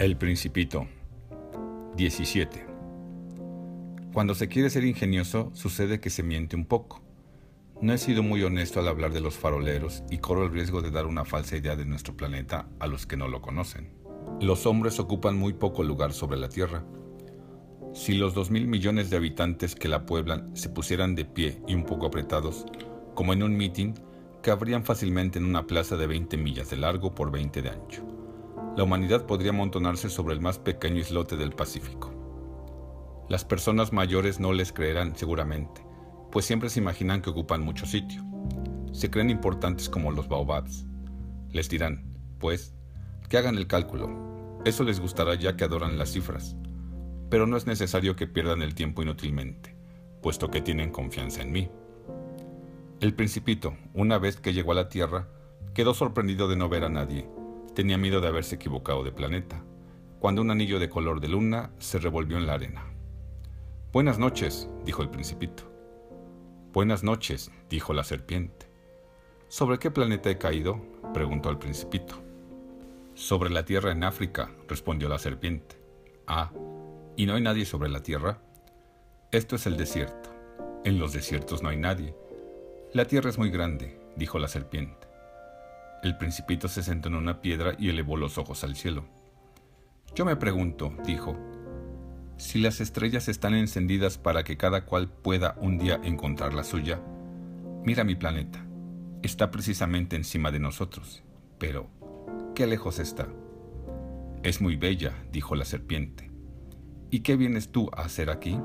El Principito 17. Cuando se quiere ser ingenioso, sucede que se miente un poco. No he sido muy honesto al hablar de los faroleros y corro el riesgo de dar una falsa idea de nuestro planeta a los que no lo conocen. Los hombres ocupan muy poco lugar sobre la Tierra. Si los dos mil millones de habitantes que la pueblan se pusieran de pie y un poco apretados, como en un mitin, cabrían fácilmente en una plaza de 20 millas de largo por 20 de ancho la humanidad podría amontonarse sobre el más pequeño islote del Pacífico. Las personas mayores no les creerán seguramente, pues siempre se imaginan que ocupan mucho sitio. Se creen importantes como los baobabs. Les dirán, pues, que hagan el cálculo. Eso les gustará ya que adoran las cifras. Pero no es necesario que pierdan el tiempo inútilmente, puesto que tienen confianza en mí. El principito, una vez que llegó a la Tierra, quedó sorprendido de no ver a nadie Tenía miedo de haberse equivocado de planeta, cuando un anillo de color de luna se revolvió en la arena. Buenas noches, dijo el principito. Buenas noches, dijo la serpiente. ¿Sobre qué planeta he caído? preguntó el principito. Sobre la Tierra en África, respondió la serpiente. Ah, ¿y no hay nadie sobre la Tierra? Esto es el desierto. En los desiertos no hay nadie. La Tierra es muy grande, dijo la serpiente. El principito se sentó en una piedra y elevó los ojos al cielo. Yo me pregunto, dijo, si las estrellas están encendidas para que cada cual pueda un día encontrar la suya. Mira mi planeta. Está precisamente encima de nosotros. Pero, ¿qué lejos está? Es muy bella, dijo la serpiente. ¿Y qué vienes tú a hacer aquí?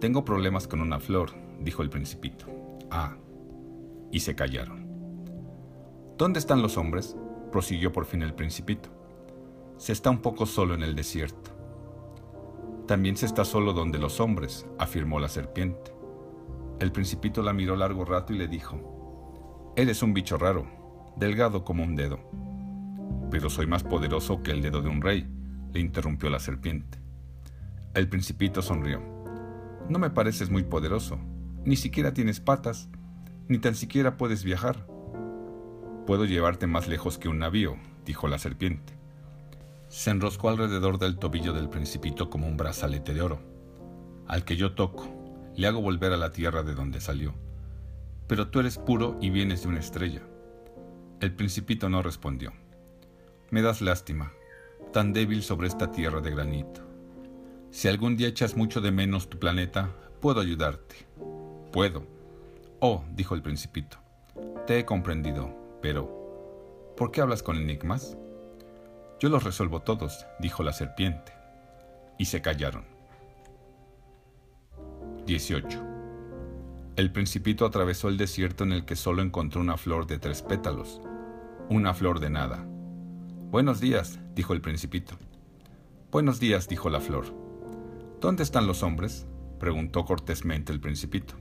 Tengo problemas con una flor, dijo el principito. Ah. Y se callaron. ¿Dónde están los hombres? prosiguió por fin el principito. Se está un poco solo en el desierto. También se está solo donde los hombres, afirmó la serpiente. El principito la miró largo rato y le dijo, Eres un bicho raro, delgado como un dedo. Pero soy más poderoso que el dedo de un rey, le interrumpió la serpiente. El principito sonrió. No me pareces muy poderoso, ni siquiera tienes patas, ni tan siquiera puedes viajar. Puedo llevarte más lejos que un navío, dijo la serpiente. Se enroscó alrededor del tobillo del principito como un brazalete de oro. Al que yo toco, le hago volver a la tierra de donde salió. Pero tú eres puro y vienes de una estrella. El principito no respondió. Me das lástima, tan débil sobre esta tierra de granito. Si algún día echas mucho de menos tu planeta, puedo ayudarte. Puedo. Oh, dijo el principito, te he comprendido, pero, ¿por qué hablas con enigmas? Yo los resuelvo todos, dijo la serpiente. Y se callaron. 18. El principito atravesó el desierto en el que solo encontró una flor de tres pétalos, una flor de nada. Buenos días, dijo el principito. Buenos días, dijo la flor. ¿Dónde están los hombres? preguntó cortésmente el principito.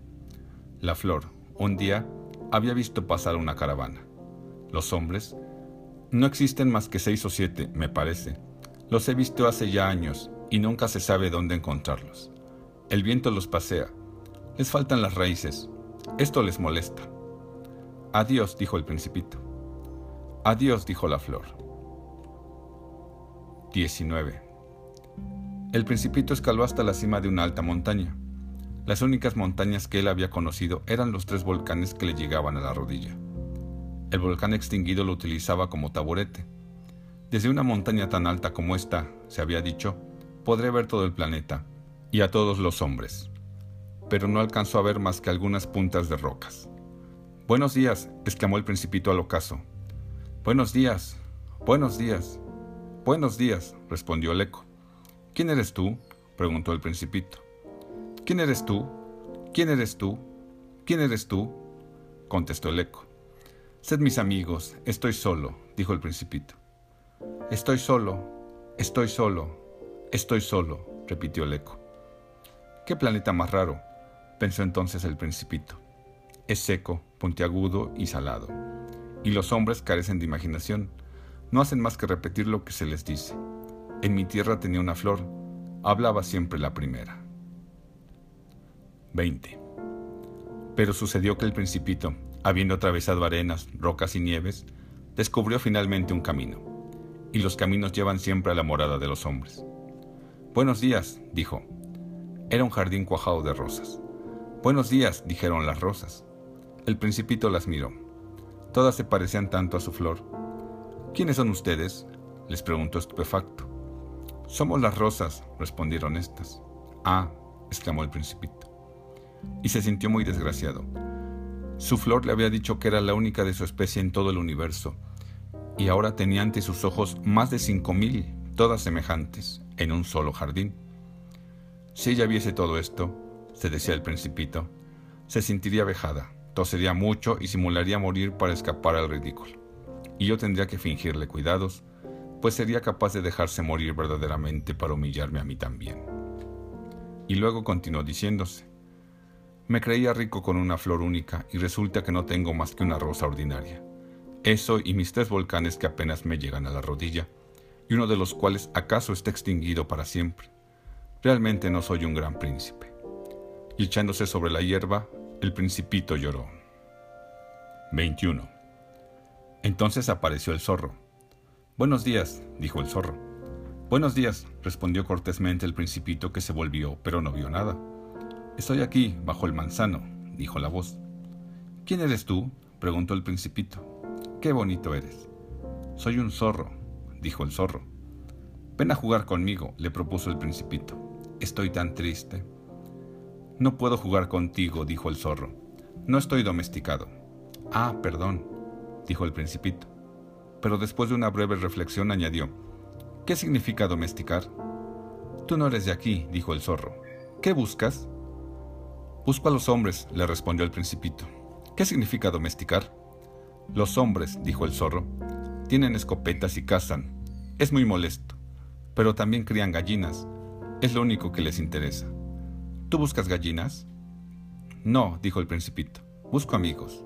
La flor, un día, había visto pasar una caravana. Los hombres no existen más que seis o siete, me parece. Los he visto hace ya años y nunca se sabe dónde encontrarlos. El viento los pasea. Les faltan las raíces. Esto les molesta. Adiós, dijo el principito. Adiós, dijo la flor. 19. El principito escaló hasta la cima de una alta montaña. Las únicas montañas que él había conocido eran los tres volcanes que le llegaban a la rodilla. El volcán extinguido lo utilizaba como taburete. Desde una montaña tan alta como esta, se había dicho, podré ver todo el planeta y a todos los hombres. Pero no alcanzó a ver más que algunas puntas de rocas. Buenos días, exclamó el principito al ocaso. Buenos días, buenos días, buenos días, respondió el eco. ¿Quién eres tú? preguntó el principito. ¿Quién eres tú? ¿Quién eres tú? ¿Quién eres tú? contestó el eco. Sed mis amigos, estoy solo, dijo el principito. Estoy solo, estoy solo, estoy solo, repitió el eco. ¿Qué planeta más raro? pensó entonces el principito. Es seco, puntiagudo y salado. Y los hombres carecen de imaginación, no hacen más que repetir lo que se les dice. En mi tierra tenía una flor, hablaba siempre la primera. 20. Pero sucedió que el principito, habiendo atravesado arenas, rocas y nieves, descubrió finalmente un camino. y los caminos llevan siempre a la morada de los hombres. Buenos días, dijo. Era un jardín cuajado de rosas. Buenos días, dijeron las rosas. El principito las miró. Todas se parecían tanto a su flor. ¿Quiénes son ustedes? les preguntó estupefacto. Somos las rosas, respondieron estas. Ah, exclamó el principito. Y se sintió muy desgraciado. Su flor le había dicho que era la única de su especie en todo el universo, y ahora tenía ante sus ojos más de cinco mil, todas semejantes, en un solo jardín. Si ella viese todo esto, se decía el principito, se sentiría vejada, tosería mucho y simularía morir para escapar al ridículo. Y yo tendría que fingirle cuidados, pues sería capaz de dejarse morir verdaderamente para humillarme a mí también. Y luego continuó diciéndose, me creía rico con una flor única y resulta que no tengo más que una rosa ordinaria. Eso y mis tres volcanes que apenas me llegan a la rodilla, y uno de los cuales acaso está extinguido para siempre. Realmente no soy un gran príncipe. Y echándose sobre la hierba, el principito lloró. 21. Entonces apareció el zorro. Buenos días, dijo el zorro. Buenos días, respondió cortésmente el principito que se volvió, pero no vio nada. Estoy aquí, bajo el manzano, dijo la voz. ¿Quién eres tú? preguntó el principito. Qué bonito eres. Soy un zorro, dijo el zorro. Ven a jugar conmigo, le propuso el principito. Estoy tan triste. No puedo jugar contigo, dijo el zorro. No estoy domesticado. Ah, perdón, dijo el principito. Pero después de una breve reflexión añadió, ¿qué significa domesticar? Tú no eres de aquí, dijo el zorro. ¿Qué buscas? Busco a los hombres, le respondió el principito. ¿Qué significa domesticar? Los hombres, dijo el zorro, tienen escopetas y cazan. Es muy molesto. Pero también crían gallinas. Es lo único que les interesa. ¿Tú buscas gallinas? No, dijo el principito. Busco amigos.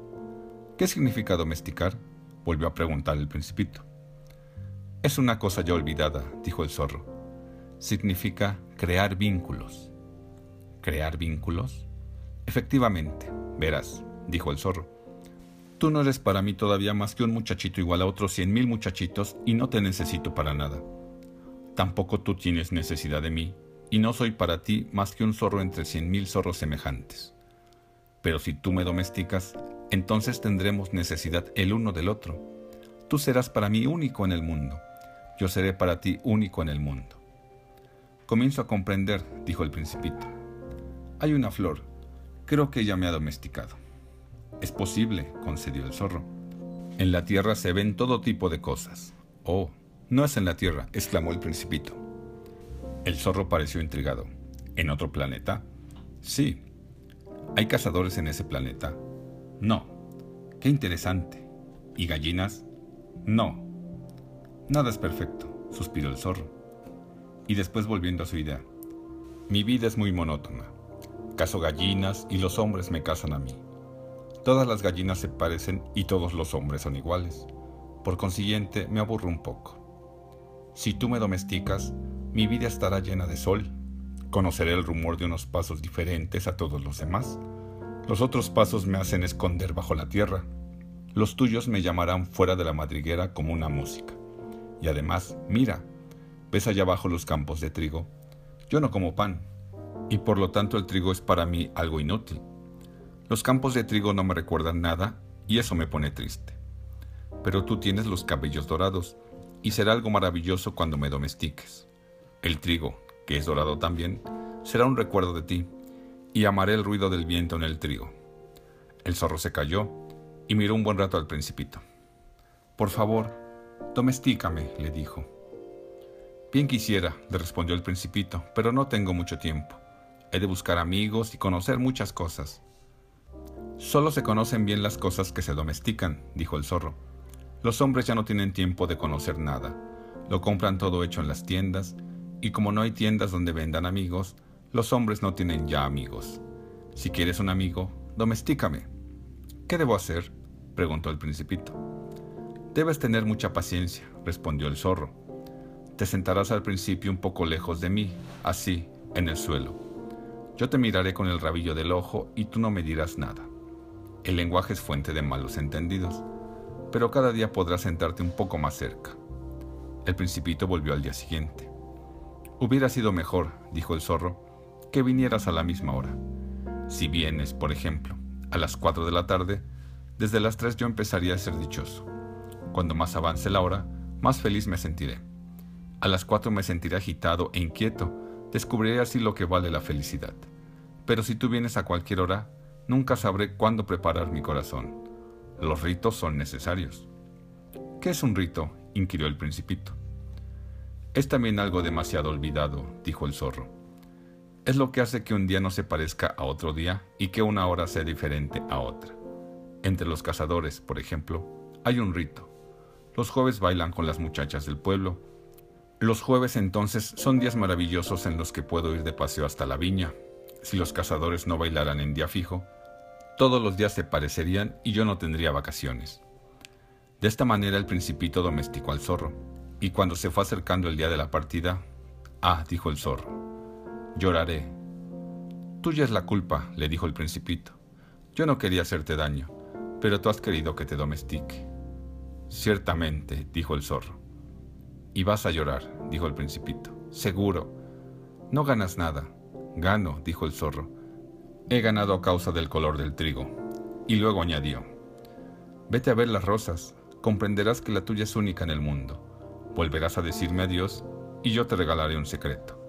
¿Qué significa domesticar? volvió a preguntar el principito. Es una cosa ya olvidada, dijo el zorro. Significa crear vínculos. ¿Crear vínculos? Efectivamente, verás, dijo el zorro. Tú no eres para mí todavía más que un muchachito igual a otros cien mil muchachitos y no te necesito para nada. Tampoco tú tienes necesidad de mí y no soy para ti más que un zorro entre cien mil zorros semejantes. Pero si tú me domesticas, entonces tendremos necesidad el uno del otro. Tú serás para mí único en el mundo, yo seré para ti único en el mundo. Comienzo a comprender, dijo el principito. Hay una flor, Creo que ella me ha domesticado. Es posible, concedió el zorro. En la tierra se ven todo tipo de cosas. Oh, no es en la tierra, exclamó el principito. El zorro pareció intrigado. ¿En otro planeta? Sí. ¿Hay cazadores en ese planeta? No. Qué interesante. ¿Y gallinas? No. Nada es perfecto, suspiró el zorro. Y después volviendo a su idea. Mi vida es muy monótona. Caso gallinas y los hombres me casan a mí. Todas las gallinas se parecen y todos los hombres son iguales. Por consiguiente, me aburro un poco. Si tú me domesticas, mi vida estará llena de sol. Conoceré el rumor de unos pasos diferentes a todos los demás. Los otros pasos me hacen esconder bajo la tierra. Los tuyos me llamarán fuera de la madriguera como una música. Y además, mira, ¿ves allá abajo los campos de trigo? Yo no como pan, y por lo tanto el trigo es para mí algo inútil. Los campos de trigo no me recuerdan nada y eso me pone triste. Pero tú tienes los cabellos dorados y será algo maravilloso cuando me domestiques. El trigo, que es dorado también, será un recuerdo de ti y amaré el ruido del viento en el trigo. El zorro se calló y miró un buen rato al principito. Por favor, domestícame, le dijo. Bien quisiera, le respondió el principito, pero no tengo mucho tiempo. He de buscar amigos y conocer muchas cosas. Solo se conocen bien las cosas que se domestican, dijo el zorro. Los hombres ya no tienen tiempo de conocer nada. Lo compran todo hecho en las tiendas, y como no hay tiendas donde vendan amigos, los hombres no tienen ya amigos. Si quieres un amigo, domestícame. ¿Qué debo hacer? preguntó el principito. Debes tener mucha paciencia, respondió el zorro. Te sentarás al principio un poco lejos de mí, así, en el suelo. Yo te miraré con el rabillo del ojo y tú no me dirás nada. El lenguaje es fuente de malos entendidos, pero cada día podrás sentarte un poco más cerca. El principito volvió al día siguiente. Hubiera sido mejor, dijo el zorro, que vinieras a la misma hora. Si vienes, por ejemplo, a las cuatro de la tarde, desde las tres yo empezaría a ser dichoso. Cuando más avance la hora, más feliz me sentiré. A las cuatro me sentiré agitado e inquieto, descubriré así lo que vale la felicidad. Pero si tú vienes a cualquier hora, nunca sabré cuándo preparar mi corazón. Los ritos son necesarios. ¿Qué es un rito? inquirió el principito. Es también algo demasiado olvidado, dijo el zorro. Es lo que hace que un día no se parezca a otro día y que una hora sea diferente a otra. Entre los cazadores, por ejemplo, hay un rito. Los jueves bailan con las muchachas del pueblo. Los jueves entonces son días maravillosos en los que puedo ir de paseo hasta la viña. Si los cazadores no bailaran en día fijo, todos los días se parecerían y yo no tendría vacaciones. De esta manera el principito domesticó al zorro, y cuando se fue acercando el día de la partida, ah, dijo el zorro, lloraré. Tuya es la culpa, le dijo el principito. Yo no quería hacerte daño, pero tú has querido que te domestique. Ciertamente, dijo el zorro. Y vas a llorar, dijo el principito. Seguro. No ganas nada. Gano, dijo el zorro. He ganado a causa del color del trigo. Y luego añadió. Vete a ver las rosas. Comprenderás que la tuya es única en el mundo. Volverás a decirme adiós y yo te regalaré un secreto.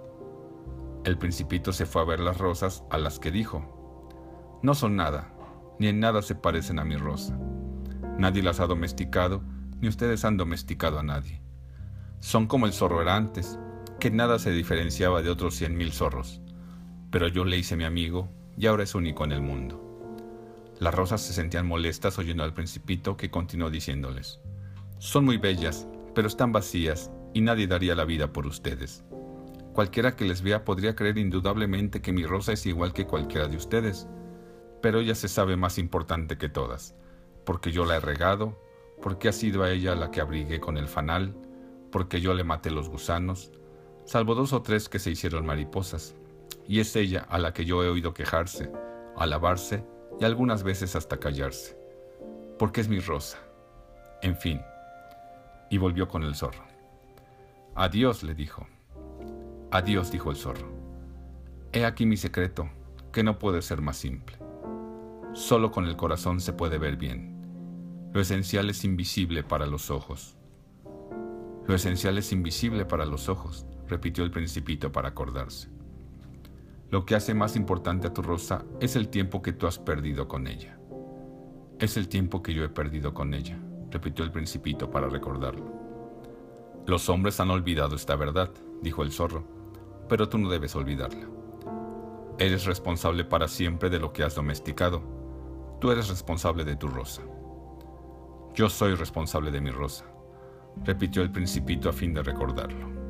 El principito se fue a ver las rosas a las que dijo. No son nada, ni en nada se parecen a mi rosa. Nadie las ha domesticado, ni ustedes han domesticado a nadie. Son como el zorro era antes, que nada se diferenciaba de otros cien mil zorros. Pero yo le hice mi amigo y ahora es único en el mundo. Las rosas se sentían molestas oyendo al principito que continuó diciéndoles, Son muy bellas, pero están vacías y nadie daría la vida por ustedes. Cualquiera que les vea podría creer indudablemente que mi rosa es igual que cualquiera de ustedes, pero ella se sabe más importante que todas, porque yo la he regado, porque ha sido a ella la que abrigué con el fanal, porque yo le maté los gusanos, salvo dos o tres que se hicieron mariposas, y es ella a la que yo he oído quejarse, alabarse y algunas veces hasta callarse, porque es mi rosa. En fin, y volvió con el zorro. Adiós, le dijo. Adiós, dijo el zorro. He aquí mi secreto, que no puede ser más simple. Solo con el corazón se puede ver bien. Lo esencial es invisible para los ojos. Lo esencial es invisible para los ojos, repitió el principito para acordarse. Lo que hace más importante a tu rosa es el tiempo que tú has perdido con ella. Es el tiempo que yo he perdido con ella, repitió el principito para recordarlo. Los hombres han olvidado esta verdad, dijo el zorro, pero tú no debes olvidarla. Eres responsable para siempre de lo que has domesticado Tú eres responsable de tu rosa. Yo soy responsable de mi rosa, repitió el principito a fin de recordarlo.